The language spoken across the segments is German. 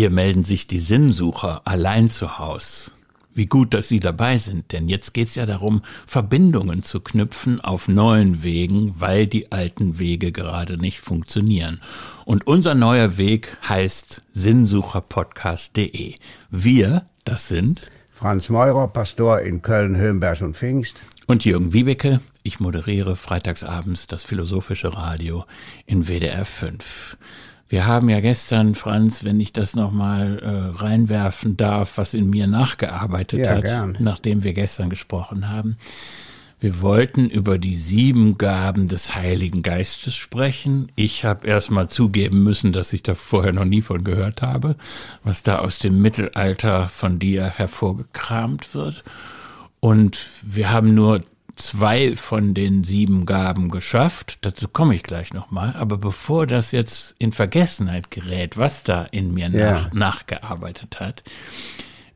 Hier melden sich die Sinnsucher allein zu Haus. Wie gut, dass Sie dabei sind, denn jetzt geht's ja darum, Verbindungen zu knüpfen auf neuen Wegen, weil die alten Wege gerade nicht funktionieren. Und unser neuer Weg heißt sinnsucherpodcast.de. Wir, das sind Franz Meurer, Pastor in Köln, Höhenberg und Pfingst. Und Jürgen Wiebeke, ich moderiere freitagsabends das Philosophische Radio in WDR 5. Wir haben ja gestern, Franz, wenn ich das nochmal äh, reinwerfen darf, was in mir nachgearbeitet Ja, hat, gern. nachdem wir gestern gesprochen haben. Wir wollten über die sieben Gaben des Heiligen Geistes sprechen. Ich habe erstmal zugeben müssen, dass ich da vorher noch nie von gehört habe, was da aus dem Mittelalter von dir hervorgekramt wird. Und wir haben nur zwei von den sieben Gaben geschafft. Dazu komme ich gleich nochmal. Aber bevor das jetzt in Vergessenheit gerät, was da in mir Ja. nach, nachgearbeitet hat,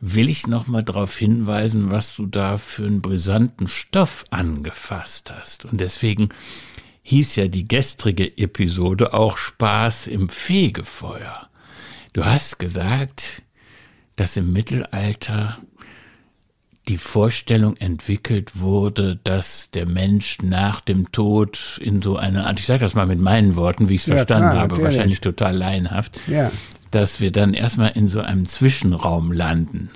will ich nochmal darauf hinweisen, was du da für einen brisanten Stoff angefasst hast. Und deswegen hieß ja die gestrige Episode auch Spaß im Fegefeuer. Du hast gesagt, dass im Mittelalter die Vorstellung entwickelt wurde, dass der Mensch nach dem Tod in so eine Art, ich sage das mal mit meinen Worten, wie ich es Ja, verstanden klar, habe, natürlich. wahrscheinlich total laienhaft, Ja. dass wir dann erstmal in so einem Zwischenraum landen.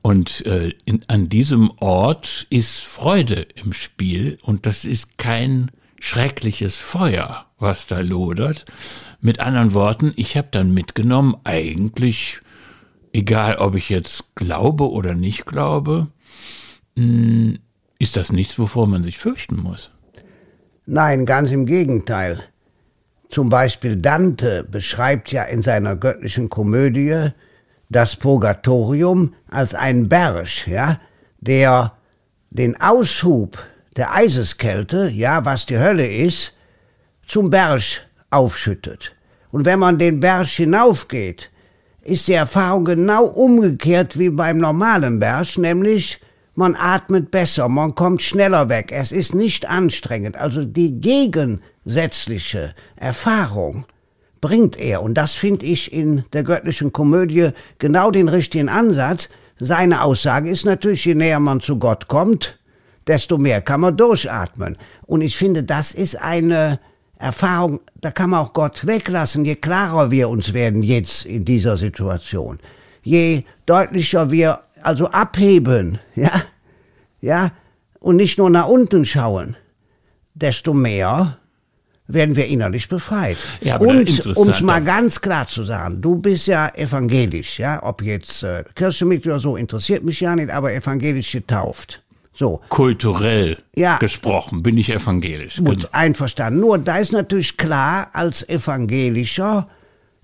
Und äh, in, an diesem Ort ist Freude im Spiel und das ist kein schreckliches Feuer, was da lodert. Mit anderen Worten, ich habe dann mitgenommen, eigentlich, egal ob ich jetzt glaube oder nicht glaube, mh, ist das nichts, wovor man sich fürchten muss. Nein, ganz im Gegenteil. Zum Beispiel Dante beschreibt ja in seiner göttlichen Komödie das Purgatorium als ein Berg, ja, der den Aushub der Eiseskälte, ja, was die Hölle ist, zum Berg aufschüttet. Und wenn man den Berg hinaufgeht, ist die Erfahrung genau umgekehrt wie beim normalen Berg, nämlich man atmet besser, man kommt schneller weg, es ist nicht anstrengend. Also die gegensätzliche Erfahrung bringt er. Und das finde ich in der göttlichen Komödie genau den richtigen Ansatz. Seine Aussage ist natürlich, je näher man zu Gott kommt, desto mehr kann man durchatmen. Und ich finde, das ist eine Erfahrung, da kann man auch Gott weglassen, je klarer wir uns werden jetzt in dieser Situation. Je deutlicher wir also abheben, ja, ja, und nicht nur nach unten schauen, desto mehr werden wir innerlich befreit. Ja, und um es mal ganz klar zu sagen, du bist ja evangelisch, ja, ob jetzt äh, Kirchenmitglied oder so, interessiert mich ja nicht, aber evangelisch getauft. So, Kulturell Ja. gesprochen bin ich evangelisch. Gut, Genau. einverstanden. Nur da ist natürlich klar, als evangelischer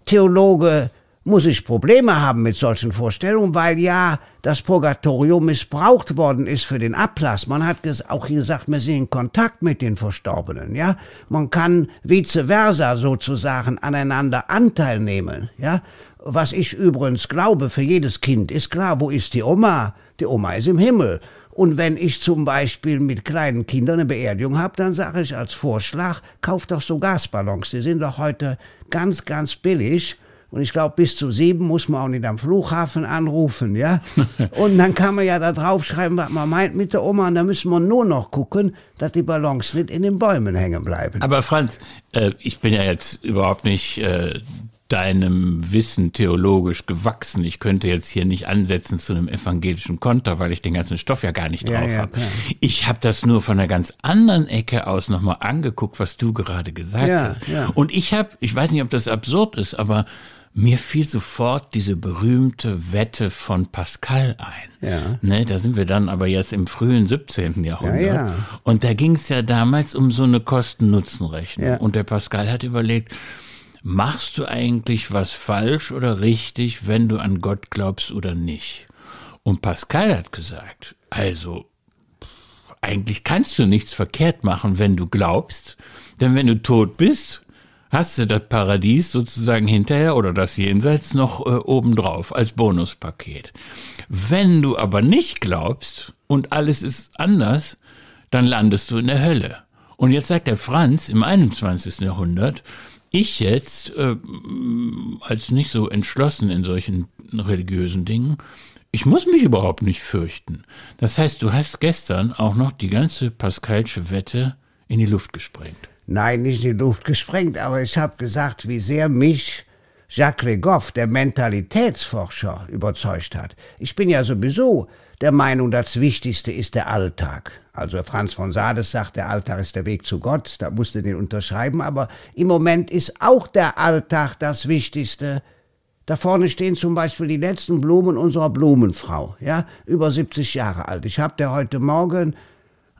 Theologe muss ich Probleme haben mit solchen Vorstellungen, weil ja das Purgatorium missbraucht worden ist für den Ablass. Man hat auch gesagt, wir sind in Kontakt mit den Verstorbenen, ja. Man kann vice versa sozusagen aneinander Anteil nehmen, ja. Was ich übrigens glaube, für jedes Kind ist klar, wo ist die Oma? Die Oma ist im Himmel. Und wenn ich zum Beispiel mit kleinen Kindern eine Beerdigung habe, dann sage ich als Vorschlag, kauft doch so Gasballons. Die sind doch heute ganz, ganz billig. Und ich glaube, bis zu sieben muss man auch nicht am Flughafen anrufen, ja? Und dann kann man ja da draufschreiben, was man meint mit der Oma. Und dann müssen wir nur noch gucken, dass die Ballons nicht in den Bäumen hängen bleiben. Aber Franz, äh, ich bin ja jetzt überhaupt nicht äh, deinem Wissen theologisch gewachsen. Ich könnte jetzt hier nicht ansetzen zu einem evangelischen Konter, weil ich den ganzen Stoff ja gar nicht Ja, drauf ja, habe. klar. Ich habe das nur von einer ganz anderen Ecke aus nochmal angeguckt, was du gerade gesagt Ja, hast. ja. Und ich habe, ich weiß nicht, ob das absurd ist, aber mir fiel sofort diese berühmte Wette von Pascal ein. Ja. Ne, da sind wir dann aber jetzt im frühen 17. Jahrhundert. Ja, ja. Und da ging es ja damals um so eine Kosten-Nutzen-Rechnung. Ja. Und der Pascal hat überlegt, machst du eigentlich was falsch oder richtig, wenn du an Gott glaubst oder nicht? Und Pascal hat gesagt, also eigentlich kannst du nichts verkehrt machen, wenn du glaubst, denn wenn du tot bist, hast du das Paradies sozusagen hinterher oder das Jenseits noch äh, obendrauf als Bonuspaket. Wenn du aber nicht glaubst und alles ist anders, dann landest du in der Hölle. Und jetzt sagt der Franz im 21. Jahrhundert, ich jetzt äh, als nicht so entschlossen in solchen religiösen Dingen, ich muss mich überhaupt nicht fürchten. Das heißt, du hast gestern auch noch die ganze Pascalsche Wette in die Luft gesprengt. Nein, nicht in die Luft gesprengt, aber ich habe gesagt, wie sehr mich Jacques Legoff, der Mentalitätsforscher, überzeugt hat. Ich bin ja sowieso der Meinung, das Wichtigste ist der Alltag. Also Franz von Sades sagt, der Alltag ist der Weg zu Gott, da musste den unterschreiben, aber im Moment ist auch der Alltag das Wichtigste. Da vorne stehen zum Beispiel die letzten Blumen unserer Blumenfrau, ja, über 70 Jahre alt. Ich habe der heute Morgen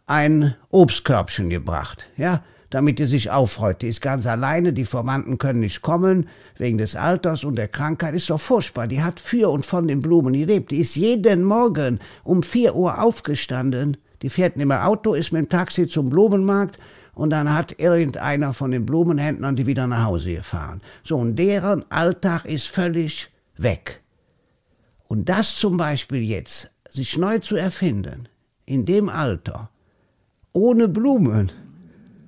ein Obstkörbchen gebracht, ja, damit die sich aufreut. Die ist ganz alleine, die Verwandten können nicht kommen, wegen des Alters und der Krankheit. Ist doch furchtbar. Die hat für und von den Blumen gelebt. Die ist jeden Morgen um vier Uhr aufgestanden. Die fährt nicht mehr Auto, ist mit dem Taxi zum Blumenmarkt und dann hat irgendeiner von den Blumenhändlern die wieder nach Hause gefahren. So, und deren Alltag ist völlig weg. Und das zum Beispiel jetzt, sich neu zu erfinden, in dem Alter, ohne Blumen,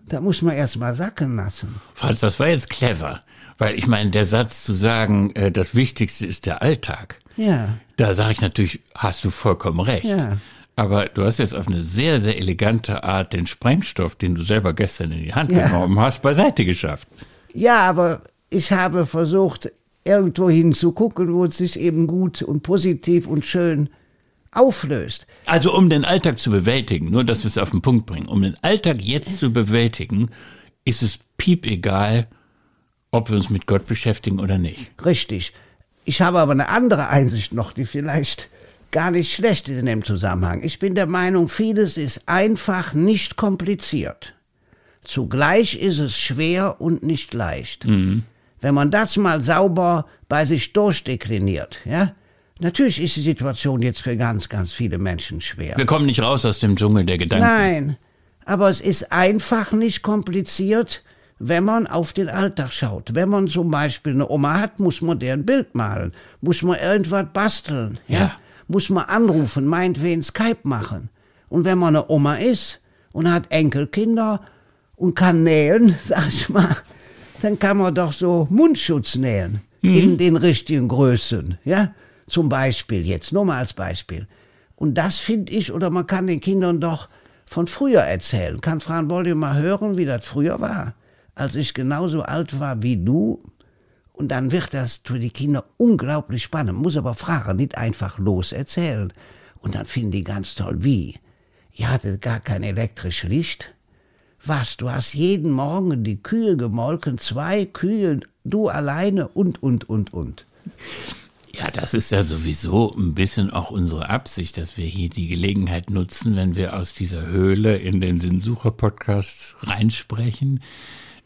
da muss man erst mal sacken lassen. Franz, das war jetzt clever. Weil ich meine, der Satz zu sagen, äh, das Wichtigste ist der Alltag. Ja. Da sage ich natürlich, hast du vollkommen recht. Ja. Aber du hast jetzt auf eine sehr, sehr elegante Art den Sprengstoff, den du selber gestern in die Hand Ja. genommen hast, beiseite geschafft. Ja, aber ich habe versucht, irgendwo hinzugucken, wo es sich eben gut und positiv und schön auflöst. Also um den Alltag zu bewältigen, nur dass wir es auf den Punkt bringen, um den Alltag jetzt zu bewältigen, ist es piep egal, ob wir uns mit Gott beschäftigen oder nicht. Richtig. Ich habe aber eine andere Einsicht noch, die vielleicht gar nicht schlecht ist in dem Zusammenhang. Ich bin der Meinung, vieles ist einfach nicht kompliziert. Zugleich ist es schwer und nicht leicht. Wenn man das mal sauber bei sich durchdekliniert, ja, natürlich ist die Situation jetzt für ganz, ganz viele Menschen schwer. Wir kommen nicht raus aus dem Dschungel der Gedanken. Nein, aber es ist einfach nicht kompliziert, wenn man auf den Alltag schaut. Wenn man zum Beispiel eine Oma hat, muss man der ein Bild malen, muss man irgendwas basteln, ja? Ja. muss man anrufen, meinetwegen Skype machen. Und wenn man eine Oma ist und hat Enkelkinder und kann nähen, sag ich mal, dann kann man doch so Mundschutz nähen in den richtigen Größen, ja? Zum Beispiel jetzt, nur mal als Beispiel. Und das finde ich, oder man kann den Kindern doch von früher erzählen. Kann Fran wollt ihr mal hören, wie das früher war? Als ich genauso alt war wie du. Und dann wird das für die Kinder unglaublich spannend. Muss aber fragen, nicht einfach los erzählen. Und dann finden die ganz toll, wie? Ihr hattet gar kein elektrisches Licht? Was, du hast jeden Morgen die Kühe gemolken, zwei Kühe, du alleine und, und, und, und. Ja, das ist ja sowieso ein bisschen auch unsere Absicht, dass wir hier die Gelegenheit nutzen, wenn wir aus dieser Höhle in den Sinnsucher-Podcast reinsprechen,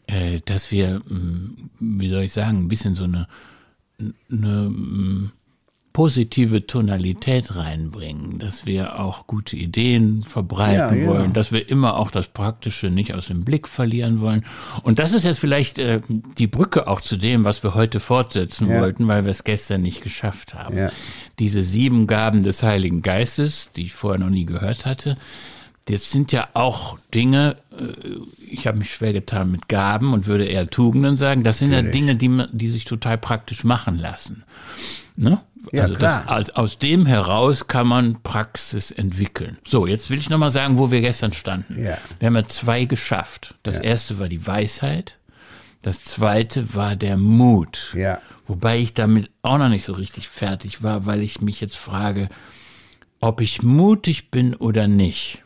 äh, dass wir, mh, wie soll ich sagen, ein bisschen so eine, eine mh, positive Tonalität reinbringen, dass wir auch gute Ideen verbreiten Ja, ja. wollen, dass wir immer auch das Praktische nicht aus dem Blick verlieren wollen. Und das ist jetzt vielleicht äh, die Brücke auch zu dem, was wir heute fortsetzen Ja. wollten, weil wir es gestern nicht geschafft haben. Ja. Diese sieben Gaben des Heiligen Geistes, die ich vorher noch nie gehört hatte, das sind ja auch Dinge, äh, ich habe mich schwer getan mit Gaben und würde eher Tugenden sagen, das sind ja Natürlich. Dinge, die, die sich total praktisch machen lassen. Ne? Ja, also klar. Das, als, aus dem heraus kann man Praxis entwickeln. So, jetzt will ich nochmal sagen, wo wir gestern standen. Ja. Wir haben ja zwei geschafft. Das erste war die Weisheit, das zweite war der Mut. Ja. Wobei ich damit auch noch nicht so richtig fertig war, weil ich mich jetzt frage, ob ich mutig bin oder nicht.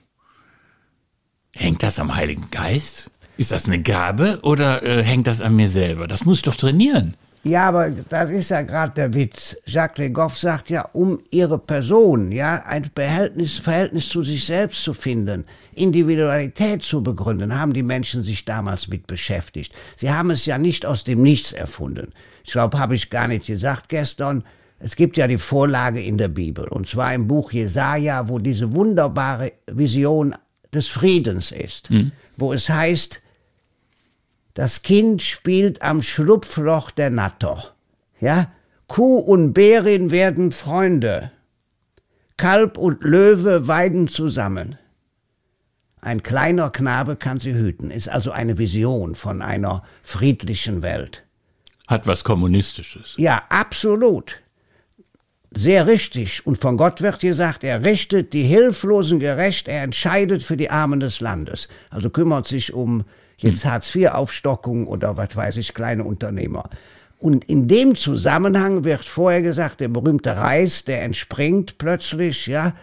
Hängt das am Heiligen Geist? Ist das eine Gabe oder äh, hängt das an mir selber? Das muss ich doch trainieren. Ja, aber das ist ja gerade der Witz. Jacques Legoff sagt ja, um ihre Person, ja, ein Verhältnis, Verhältnis zu sich selbst zu finden, Individualität zu begründen, haben die Menschen sich damals mit beschäftigt. Sie haben es ja nicht aus dem Nichts erfunden. Ich glaube, habe ich gar nicht gesagt gestern. Es gibt ja die Vorlage in der Bibel, und zwar im Buch Jesaja, wo diese wunderbare Vision des Friedens ist, wo es heißt, das Kind spielt am Schlupfloch der Natter. Ja? Kuh und Bärin werden Freunde. Kalb und Löwe weiden zusammen. Ein kleiner Knabe kann sie hüten, ist also eine Vision von einer friedlichen Welt. Hat was Kommunistisches. Ja, absolut. Sehr richtig. Und von Gott wird gesagt, er richtet die Hilflosen gerecht, er entscheidet für die Armen des Landes. Also kümmert sich um jetzt hm. Hartz-IV-Aufstockung oder was weiß ich, kleine Unternehmer. Und in dem Zusammenhang wird vorher gesagt, der berühmte Reis, der entspringt plötzlich, ja.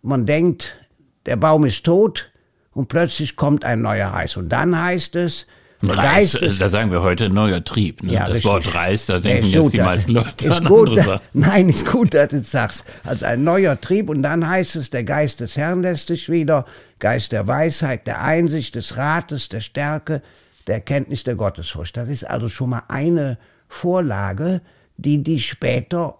Man denkt, der Baum ist tot und plötzlich kommt ein neuer Reis. Und dann heißt es, Reis, ist, da sagen wir heute neuer Trieb. Ne? Ja, das richtig. Wort Reis, da denken jetzt die meisten Leute ist an gut, da, Nein, ist gut, dass du das sagst. Also ein neuer Trieb und dann heißt es, der Geist des Herrn lässt sich wieder, Geist der Weisheit, der Einsicht, des Rates, der Stärke, der Erkenntnis der Gottesfurcht. Das ist also schon mal eine Vorlage, die die später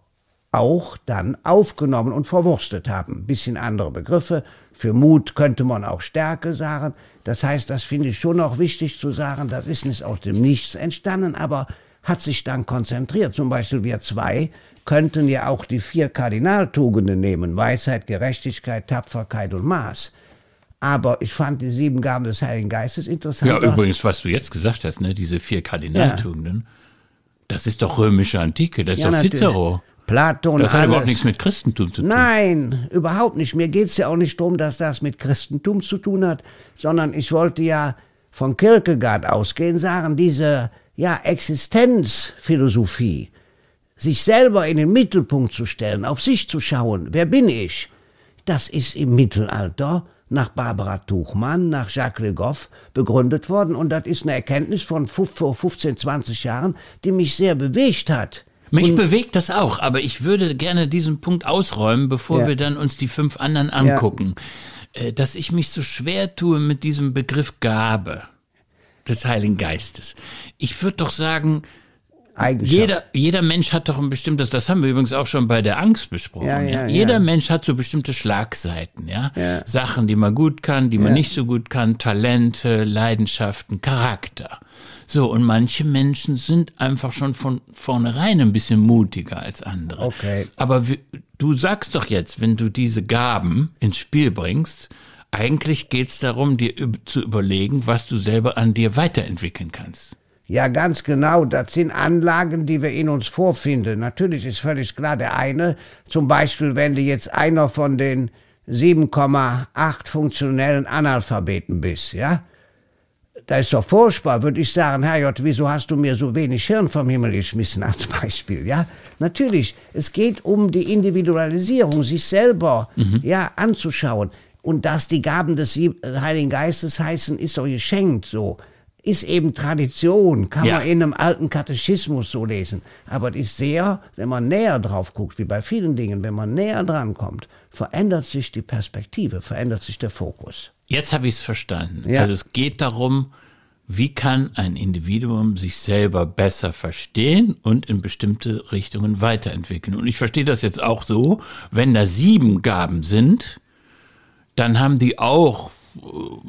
auch dann aufgenommen und verwurstet haben. Bisschen andere Begriffe. Für Mut könnte man auch Stärke sagen. Das heißt, das finde ich schon auch wichtig zu sagen, das ist nicht aus dem Nichts entstanden, aber hat sich dann konzentriert. Zum Beispiel wir zwei könnten ja auch die vier Kardinaltugenden nehmen. Weisheit, Gerechtigkeit, Tapferkeit und Maß. Aber ich fand die sieben Gaben des Heiligen Geistes interessant. Ja, übrigens, was du jetzt gesagt hast, ne, diese vier Kardinaltugenden, ja. das ist doch römische Antike, das ist ja, doch Cicero. Platon. Das hat alles. überhaupt nichts mit Christentum zu tun. Nein, überhaupt nicht. Mir geht's ja auch nicht darum, dass das mit Christentum zu tun hat, sondern ich wollte ja von Kierkegaard ausgehen, sagen, diese ja, Existenzphilosophie, sich selber in den Mittelpunkt zu stellen, auf sich zu schauen, wer bin ich, das ist im Mittelalter nach Barbara Tuchmann, nach Jacques Le Goff begründet worden und das ist eine Erkenntnis von vor 15, 20 Jahren, die mich sehr bewegt hat. Mich und bewegt das auch, aber ich würde gerne diesen Punkt ausräumen, bevor ja. wir dann uns die fünf anderen angucken. Ja. Äh, dass ich mich so schwer tue mit diesem Begriff Gabe des Heiligen Geistes. Ich würde doch sagen, jeder, jeder Mensch hat doch ein bestimmtes, das haben wir übrigens auch schon bei der Angst besprochen. Ja, ja, ja. Jeder Mensch hat so bestimmte Schlagseiten, ja? Sachen, die man gut kann, die man nicht so gut kann, Talente, Leidenschaften, Charakter. So, und manche Menschen sind einfach schon von vornherein ein bisschen mutiger als andere. Okay. Aber wie, du sagst doch jetzt, wenn du diese Gaben ins Spiel bringst, eigentlich geht es darum, dir zu überlegen, was du selber an dir weiterentwickeln kannst. Ja, ganz genau. Das sind Anlagen, die wir in uns vorfinden. Natürlich ist völlig klar, der eine, zum Beispiel, wenn du jetzt einer von den 7,8 funktionellen Analphabeten bist, ja, da ist doch furchtbar, würde ich sagen, Herrgott, wieso hast du mir so wenig Hirn vom Himmel geschmissen, als Beispiel, ja? Natürlich, es geht um die Individualisierung, sich selber, mhm. ja, anzuschauen. Und dass die Gaben des Heiligen Geistes heißen, ist doch geschenkt, so. Ist eben Tradition, kann ja. man in einem alten Katechismus so lesen. Aber es ist sehr, wenn man näher drauf guckt, wie bei vielen Dingen, wenn man näher dran kommt, verändert sich die Perspektive, verändert sich der Fokus. Jetzt habe ich es verstanden. Ja. Also es geht darum, wie kann ein Individuum sich selber besser verstehen und in bestimmte Richtungen weiterentwickeln. Und ich verstehe das jetzt auch so, wenn da sieben Gaben sind, dann haben die auch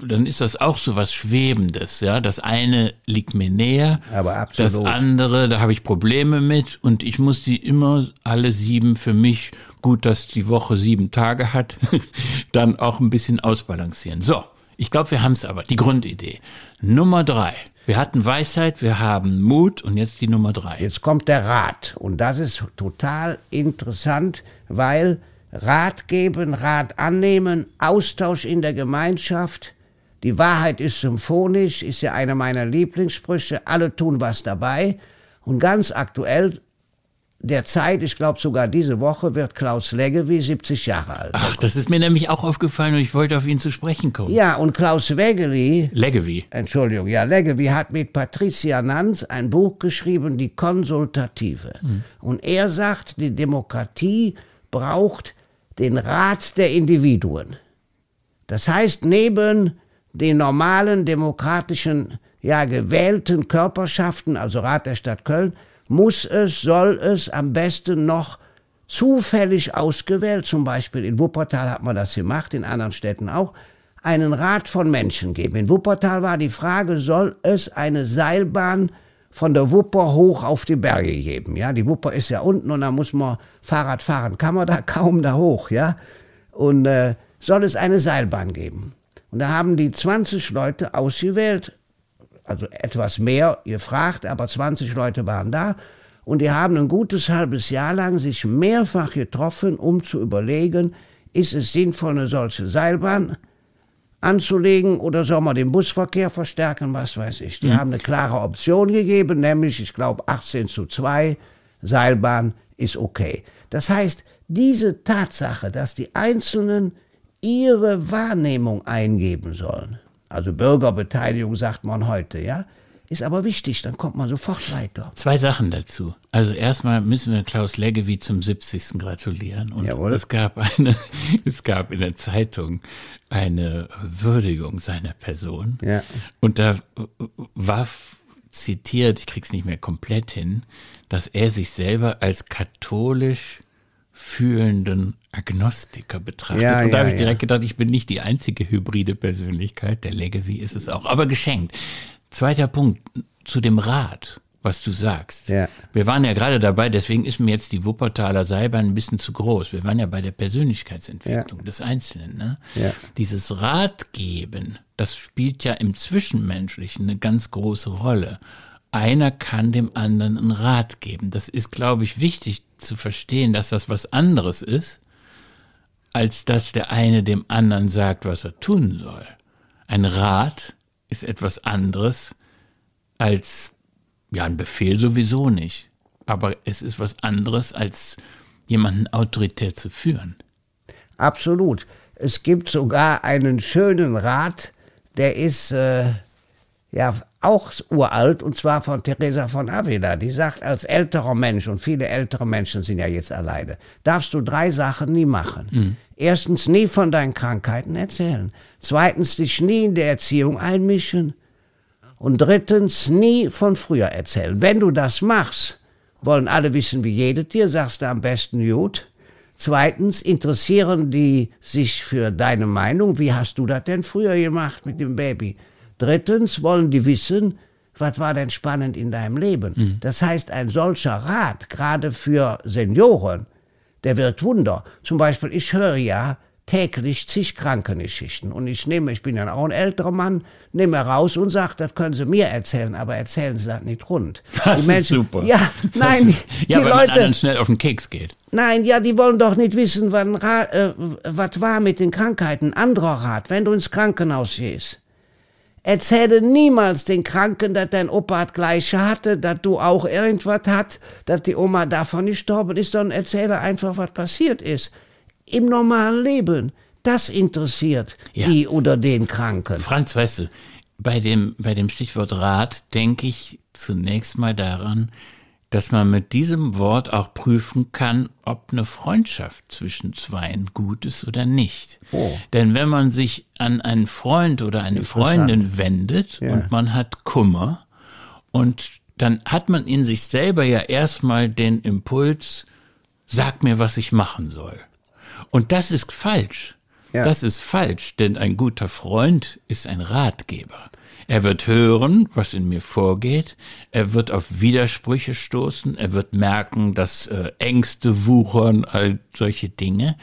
dann ist das auch so was Schwebendes, ja. Das eine liegt mir näher, aber absolut. das andere, da habe ich Probleme mit und ich muss die immer alle sieben für mich, gut, dass die Woche sieben Tage hat, dann auch ein bisschen ausbalancieren. So, ich glaube, wir haben es aber, die Grundidee. Nummer drei. Wir hatten Weisheit, wir haben Mut und jetzt die Nummer drei. Jetzt kommt der Rat und das ist total interessant, weil Rat geben, Rat annehmen, Austausch in der Gemeinschaft. Die Wahrheit ist symphonisch, ist ja einer meiner Lieblingssprüche. Alle tun was dabei. Und ganz aktuell der Zeit, ich glaube sogar diese Woche, wird Klaus Leggevi 70 Jahre alt. Ach, das ist mir nämlich auch aufgefallen und ich wollte auf ihn zu sprechen kommen. Ja, und Klaus Leggevi, Leggevi. Entschuldigung, ja, Leggevi hat mit Patricia Nanz ein Buch geschrieben, Die Konsultative. Hm. Und er sagt, die Demokratie braucht den Rat der Individuen. Das heißt, neben den normalen demokratischen, ja, gewählten Körperschaften, also Rat der Stadt Köln, muss es, soll es am besten noch zufällig ausgewählt, zum Beispiel in Wuppertal hat man das gemacht, in anderen Städten auch, einen Rat von Menschen geben. In Wuppertal war die Frage, soll es eine Seilbahn von der Wupper hoch auf die Berge geben. Ja, die Wupper ist ja unten und da muss man Fahrrad fahren. Kann man da kaum da hoch, ja? Und äh, soll es eine Seilbahn geben. Und da haben die 20 Leute ausgewählt, also etwas mehr gefragt, aber 20 Leute waren da. Und die haben ein gutes halbes Jahr lang sich mehrfach getroffen, um zu überlegen, ist es sinnvoll, eine solche Seilbahn anzulegen oder soll man den Busverkehr verstärken, was weiß ich. Die mhm. haben eine klare Option gegeben, nämlich, ich glaube, 18 zu 2, Seilbahn ist okay. Das heißt, diese Tatsache, dass die Einzelnen ihre Wahrnehmung eingeben sollen, also Bürgerbeteiligung sagt man heute, ja, ist aber wichtig, dann kommt man sofort weiter. Zwei Sachen dazu. Also erstmal müssen wir Klaus Leggevi zum 70. gratulieren. Und Jawohl. es gab eine, es gab in der Zeitung eine Würdigung seiner Person. Ja. Und da war zitiert, ich krieg's nicht mehr komplett hin, dass er sich selber als katholisch fühlenden Agnostiker betrachtet. Ja, und da ja, habe ich direkt ja. gedacht, ich bin nicht die einzige hybride Persönlichkeit. Der Leggevi ist es auch, aber geschenkt. Zweiter Punkt zu dem Rat, was du sagst. Ja. Wir waren ja gerade dabei, deswegen ist mir jetzt die Wuppertaler Seilbahn ein bisschen zu groß. Wir waren ja bei der Persönlichkeitsentwicklung ja. des Einzelnen. Ne? Ja. Dieses Ratgeben, das spielt ja im Zwischenmenschlichen eine ganz große Rolle. Einer kann dem anderen einen Rat geben. Das ist, glaube ich, wichtig zu verstehen, dass das was anderes ist, als dass der eine dem anderen sagt, was er tun soll. Ein Rat ist etwas anderes als, ja, ein Befehl sowieso nicht. Aber es ist was anderes als jemanden autoritär zu führen. Absolut. Es gibt sogar einen schönen Rat, der ist äh, ja auch uralt und zwar von Teresa von Avila. Die sagt, als älterer Mensch, und viele ältere Menschen sind ja jetzt alleine, darfst du drei Sachen nie machen. Mhm. Erstens, nie von deinen Krankheiten erzählen. Zweitens, dich nie in der Erziehung einmischen. Und drittens, nie von früher erzählen. Wenn du das machst, wollen alle wissen, wie jedes Tier, sagst du am besten gut. Zweitens, interessieren die sich für deine Meinung. Wie hast du das denn früher gemacht mit dem Baby? Drittens, wollen die wissen, was war denn spannend in deinem Leben? Mhm. Das heißt, ein solcher Rat, gerade für Senioren, der wirkt Wunder. Zum Beispiel, ich höre ja täglich zig Krankengeschichten. Und ich nehme, ich bin ja auch ein älterer Mann, nehme raus und sage, das können Sie mir erzählen, aber erzählen Sie das nicht rund. Das die Menschen, ist super. Ja, nein, ist, die, ja, die weil Leute, man schnell auf den Keks geht. Nein, ja, die wollen doch nicht wissen, äh, was war mit den Krankheiten. Anderer Rat, wenn du ins Krankenhaus gehst. Erzähle niemals den Kranken, dass dein Opa das Gleiche hatte, dass du auch irgendwas hat, dass die Oma davon gestorben ist, sondern erzähle einfach, was passiert ist im normalen Leben. Das interessiert ja. die oder den Kranken. Franz, weißt du, bei dem, bei dem Stichwort Rat denke ich zunächst mal daran, dass man mit diesem Wort auch prüfen kann, ob eine Freundschaft zwischen zweien gut ist oder nicht. Oh. Denn wenn man sich an einen Freund oder eine Freundin wendet ja. und man hat Kummer und dann hat man in sich selber ja erstmal den Impuls, sag mir, was ich machen soll. Und das ist falsch. Ja. Das ist falsch, denn ein guter Freund ist ein Ratgeber. Er wird hören, was in mir vorgeht. Er wird auf Widersprüche stoßen. Er wird merken, dass äh, Ängste wuchern, all solche Dinge.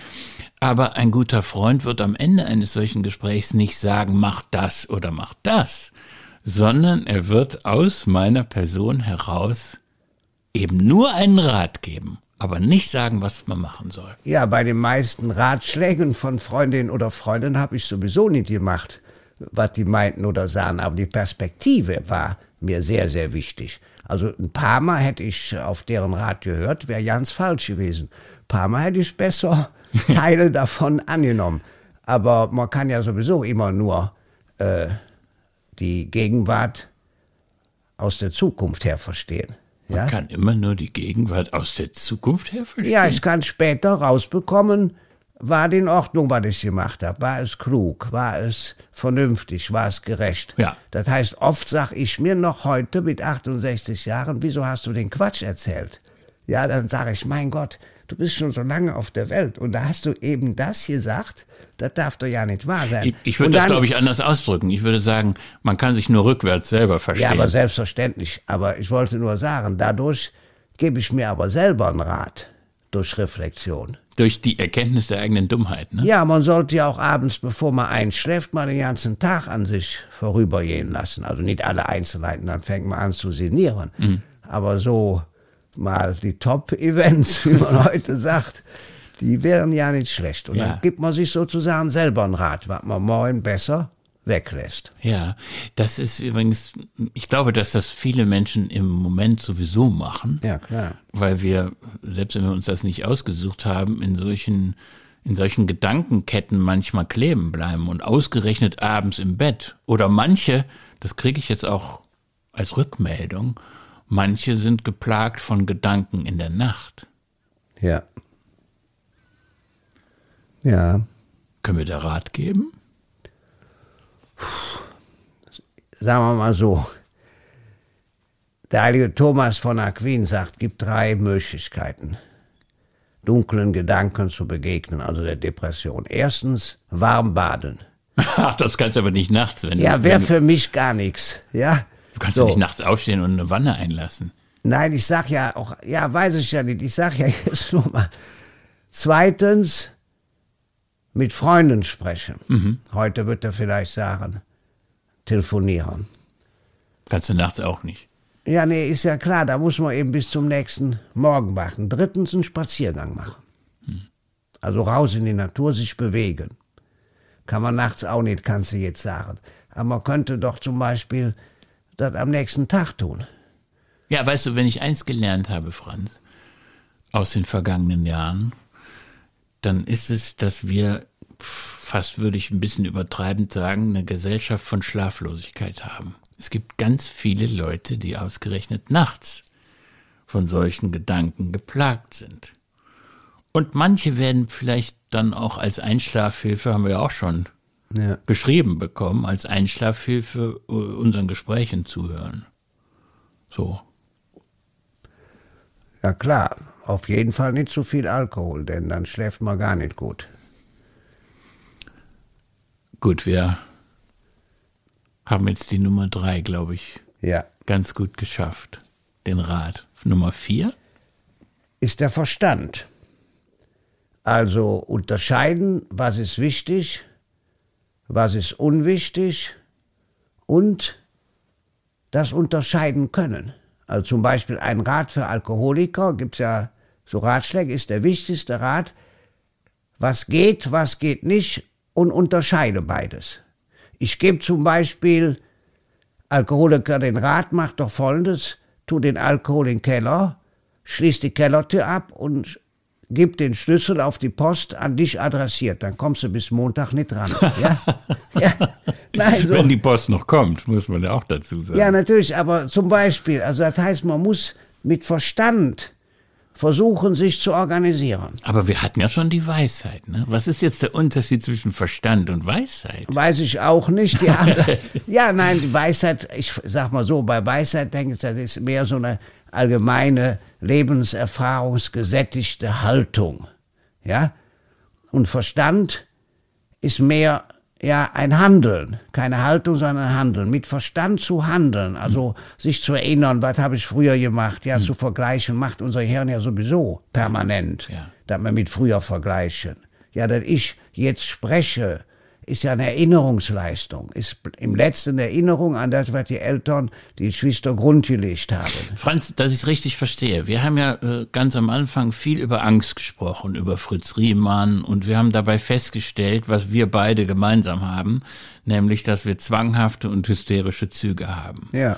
Aber ein guter Freund wird am Ende eines solchen Gesprächs nicht sagen, mach das oder mach das, sondern er wird aus meiner Person heraus eben nur einen Rat geben aber nicht sagen, was man machen soll. Ja, bei den meisten Ratschlägen von Freundinnen oder Freunden habe ich sowieso nicht gemacht, was die meinten oder sahen, aber die Perspektive war mir sehr, sehr wichtig. Also ein paar Mal hätte ich auf deren Rat gehört, wäre ganz falsch gewesen. Ein paar Mal hätte ich besser Teile davon angenommen. Aber man kann ja sowieso immer nur äh, die Gegenwart aus der Zukunft her verstehen. Man ja? kann immer nur die Gegenwart aus der Zukunft her verstehen. Ja, ich kann später rausbekommen, war in Ordnung, was ich gemacht habe? War es klug? War es vernünftig? War es gerecht? Ja. Das heißt, oft sag ich mir noch heute mit 68 Jahren, wieso hast du den Quatsch erzählt? Ja, dann sage ich, mein Gott, du bist schon so lange auf der Welt und da hast du eben das gesagt, das darf doch ja nicht wahr sein. Ich, ich würde das, glaube ich, anders ausdrücken. Ich würde sagen, man kann sich nur rückwärts selber verstehen. Ja, aber selbstverständlich. Aber ich wollte nur sagen, dadurch gebe ich mir aber selber einen Rat durch Reflexion. Durch die Erkenntnis der eigenen Dummheit, ne? Ja, man sollte ja auch abends, bevor man einschläft, mal den ganzen Tag an sich vorübergehen lassen. Also nicht alle Einzelheiten, dann fängt man an zu sinnieren. Mhm. Aber so mal die Top-Events, wie man heute sagt, die wären ja nicht schlecht. Und ja. dann gibt man sich sozusagen selber einen Rat, was man morgen besser weglässt. Ja, das ist übrigens, ich glaube, dass das viele Menschen im Moment sowieso machen. Ja, klar. Weil wir, selbst wenn wir uns das nicht ausgesucht haben, in solchen, in solchen Gedankenketten manchmal kleben bleiben und ausgerechnet abends im Bett. Oder manche, das kriege ich jetzt auch als Rückmeldung, manche sind geplagt von Gedanken in der Nacht. Ja. Ja. Können wir da Rat geben? Sagen wir mal so, der heilige Thomas von Aquin sagt, gibt drei Möglichkeiten, dunklen Gedanken zu begegnen, also der Depression. Erstens, warm baden. Ach, das kannst du aber nicht nachts, wenn Ja, wäre für mich gar nichts, ja. Du kannst so. nicht nachts aufstehen und eine Wanne einlassen. Nein, ich sag ja auch, ja, weiß ich ja nicht, ich sag ja jetzt nur mal. Zweitens, mit Freunden sprechen. Mhm. Heute wird er vielleicht sagen, telefonieren. Kannst du nachts auch nicht. Ja, nee, ist ja klar, da muss man eben bis zum nächsten Morgen warten. Drittens einen Spaziergang machen. Hm. Also raus in die Natur, sich bewegen. Kann man nachts auch nicht, kannst du jetzt sagen. Aber man könnte doch zum Beispiel das am nächsten Tag tun. Ja, weißt du, wenn ich eins gelernt habe, Franz, aus den vergangenen Jahren, dann ist es, dass wir fast würde ich ein bisschen übertreibend sagen, eine Gesellschaft von Schlaflosigkeit haben. Es gibt ganz viele Leute, die ausgerechnet nachts von solchen Gedanken geplagt sind. Und manche werden vielleicht dann auch als Einschlafhilfe, haben wir ja auch schon ja. beschrieben bekommen, als Einschlafhilfe äh, unseren Gesprächen zuhören. So. Ja klar, auf jeden Fall nicht zu viel Alkohol, denn dann schläft man gar nicht gut. Gut, wir haben jetzt die Nummer drei, glaube ich. Ja. Ganz gut geschafft. Den Rat. Nummer vier? Ist der Verstand. Also unterscheiden, was ist wichtig, was ist unwichtig und das unterscheiden können. Also zum Beispiel ein Rat für Alkoholiker, gibt es ja so Ratschläge, ist der wichtigste Rat, was geht, was geht nicht und unterscheide beides. Ich gebe zum Beispiel Alkoholiker den Rat, mach doch folgendes, tu den Alkohol in den Keller, schließ die Kellertür ab und gib den Schlüssel auf die Post an dich adressiert, dann kommst du bis Montag nicht ran. Ja? ja. Nein, so. Wenn die Post noch kommt, muss man ja auch dazu sagen. Ja, natürlich, aber zum Beispiel, also das heißt, man muss mit Verstand versuchen, sich zu organisieren. Aber wir hatten ja schon die Weisheit. Ne? Was ist jetzt der Unterschied zwischen Verstand und Weisheit? Weiß ich auch nicht. Die andere, ja, nein, die Weisheit, ich sag mal so, bei Weisheit denke ich, das ist mehr so eine allgemeine lebenserfahrungsgesättigte Haltung. Ja? Und Verstand ist mehr ja ein Handeln, keine Haltung, sondern ein Handeln, mit Verstand zu handeln, also mhm. sich zu erinnern, was habe ich früher gemacht, ja, mhm. zu vergleichen, macht unser Hirn ja sowieso permanent, ja. dass wir mit früher vergleichen. Ja, dass ich jetzt spreche, ist ja eine Erinnerungsleistung, ist im letzten Erinnerung an das, was die Eltern, die Geschwister grundgelegt haben. Franz, dass ich es richtig verstehe. Wir haben ja äh, ganz am Anfang viel über Angst gesprochen, über Fritz Riemann und wir haben dabei festgestellt, was wir beide gemeinsam haben, nämlich, dass wir zwanghafte und hysterische Züge haben. Ja.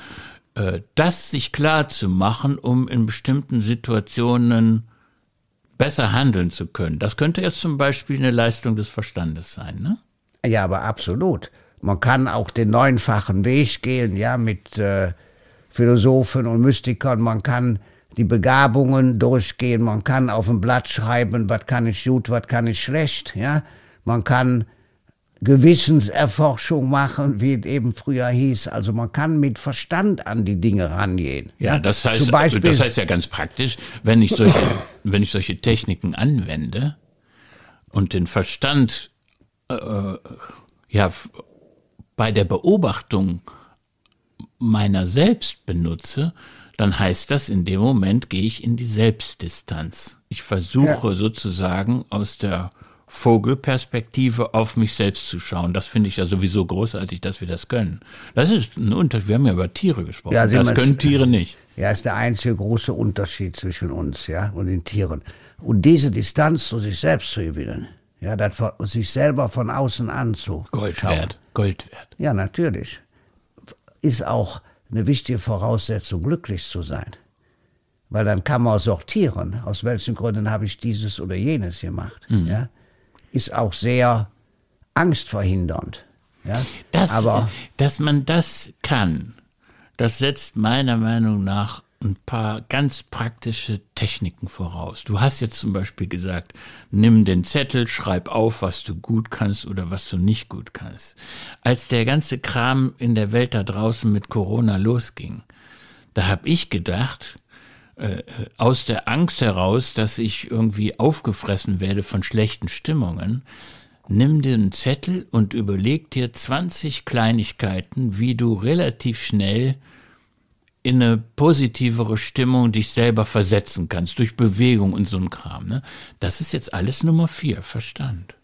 Äh, das sich klar zu machen, um in bestimmten Situationen besser handeln zu können. Das könnte jetzt zum Beispiel eine Leistung des Verstandes sein, ne? Ja, aber absolut. Man kann auch den neunfachen Weg gehen, ja, mit äh, Philosophen und Mystikern. Man kann die Begabungen durchgehen. Man kann auf ein Blatt schreiben, was kann ich gut, was kann ich schlecht, ja. Man kann Gewissenserforschung machen, wie es eben früher hieß. Also man kann mit Verstand an die Dinge rangehen. Ja, das heißt, Beispiel, das heißt ja ganz praktisch, wenn ich solche, wenn ich solche Techniken anwende und den Verstand äh, ja, bei der Beobachtung meiner selbst benutze, dann heißt das, in dem Moment gehe ich in die Selbstdistanz. Ich versuche ja. sozusagen aus der Vogelperspektive auf mich selbst zu schauen. Das finde ich ja sowieso großartig, dass wir das können. Das ist ein Unterschied. Wir haben ja über Tiere gesprochen. Ja, das können Tiere nicht. Ja, ist der einzige große Unterschied zwischen uns, ja, und den Tieren. Und diese Distanz zu sich selbst zu gewinnen, ja, das von, sich selber von außen anzuschauen. Gold wert, Gold wert. Ja, natürlich. Ist auch eine wichtige Voraussetzung, glücklich zu sein. Weil dann kann man sortieren, aus welchen Gründen habe ich dieses oder jenes gemacht. Mhm. Ja? ist auch sehr angstverhindernd. Ja? Das, Aber, dass man das kann, das setzt meiner Meinung nach ein paar ganz praktische Techniken voraus. Du hast jetzt zum Beispiel gesagt, nimm den Zettel, schreib auf, was du gut kannst oder was du nicht gut kannst. Als der ganze Kram in der Welt da draußen mit Corona losging, da habe ich gedacht, äh, aus der Angst heraus, dass ich irgendwie aufgefressen werde von schlechten Stimmungen, nimm einen Zettel und überleg dir 20 Kleinigkeiten, wie du relativ schnell in eine positivere Stimmung dich selber versetzen kannst, durch Bewegung und so ein Kram. Ne? Das ist jetzt alles Nummer vier, Verstand.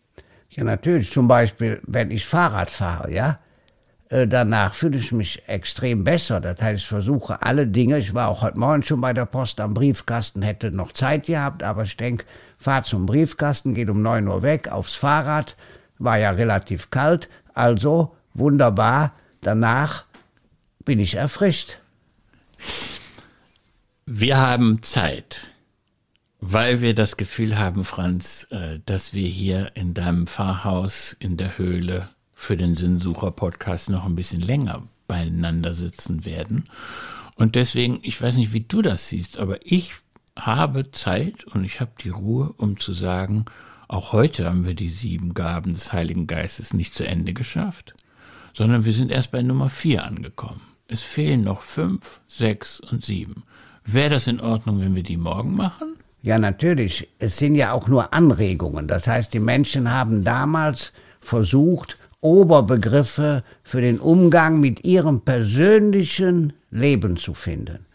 Ja, natürlich. Zum Beispiel, wenn ich Fahrrad fahre, ja, äh, danach fühle ich mich extrem besser. Das heißt, ich versuche alle Dinge. Ich war auch heute Morgen schon bei der Post am Briefkasten, hätte noch Zeit gehabt, aber ich denke, fahr zum Briefkasten, geht um neun Uhr weg, aufs Fahrrad. War ja relativ kalt, also wunderbar. Danach bin ich erfrischt. Wir haben Zeit, weil wir das Gefühl haben, Franz, äh, dass wir hier in deinem Pfarrhaus in der Höhle für den Sinnsucher-Podcast noch ein bisschen länger beieinander sitzen werden. Und deswegen, ich weiß nicht, wie du das siehst, aber ich habe Zeit und ich habe die Ruhe, um zu sagen, auch heute haben wir die sieben Gaben des Heiligen Geistes nicht zu Ende geschafft, sondern wir sind erst bei Nummer vier angekommen. Es fehlen noch fünf, sechs und sieben. Wäre das in Ordnung, wenn wir die morgen machen? Ja, natürlich. Es sind ja auch nur Anregungen. Das heißt, die Menschen haben damals versucht, Oberbegriffe für den Umgang mit ihrem persönlichen Leben zu finden.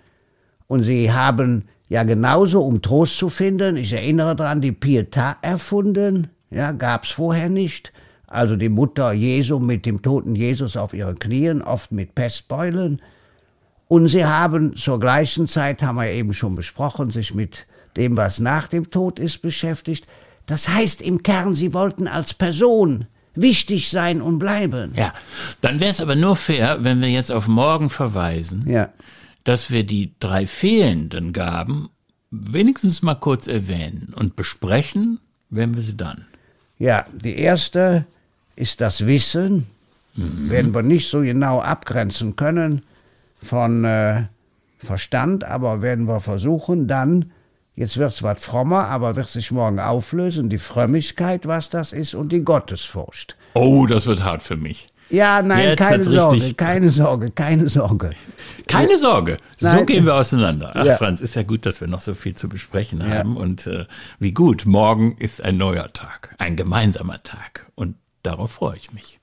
Und sie haben ja genauso, um Trost zu finden, ich erinnere daran, die Pietà erfunden, ja, gab's vorher nicht. Also die Mutter Jesu mit dem toten Jesus auf ihren Knien, oft mit Pestbeulen. Und sie haben zur gleichen Zeit, haben wir eben schon besprochen, sich mit dem, was nach dem Tod ist, beschäftigt. Das heißt im Kern, sie wollten als Person wichtig sein und bleiben. Ja, dann wäre es aber nur fair, wenn wir jetzt auf morgen verweisen, ja. dass wir die drei fehlenden Gaben wenigstens mal kurz erwähnen und besprechen, wenn wir sie dann. Ja, die erste ist das Wissen. Mhm. Werden wir nicht so genau abgrenzen können von äh, Verstand, aber werden wir versuchen, dann Jetzt wird's was frommer, aber wird sich morgen auflösen. Die Frömmigkeit, was das ist, und die Gottesfurcht. Oh, das wird hart für mich. Ja, nein, Jetzt keine Sorge, keine Sorge, keine Sorge. Keine Sorge, so nein. gehen wir auseinander. Ach, ja. Franz, ist ja gut, dass wir noch so viel zu besprechen ja. haben. Und äh, wie gut, morgen ist ein neuer Tag, ein gemeinsamer Tag. Und darauf freue ich mich.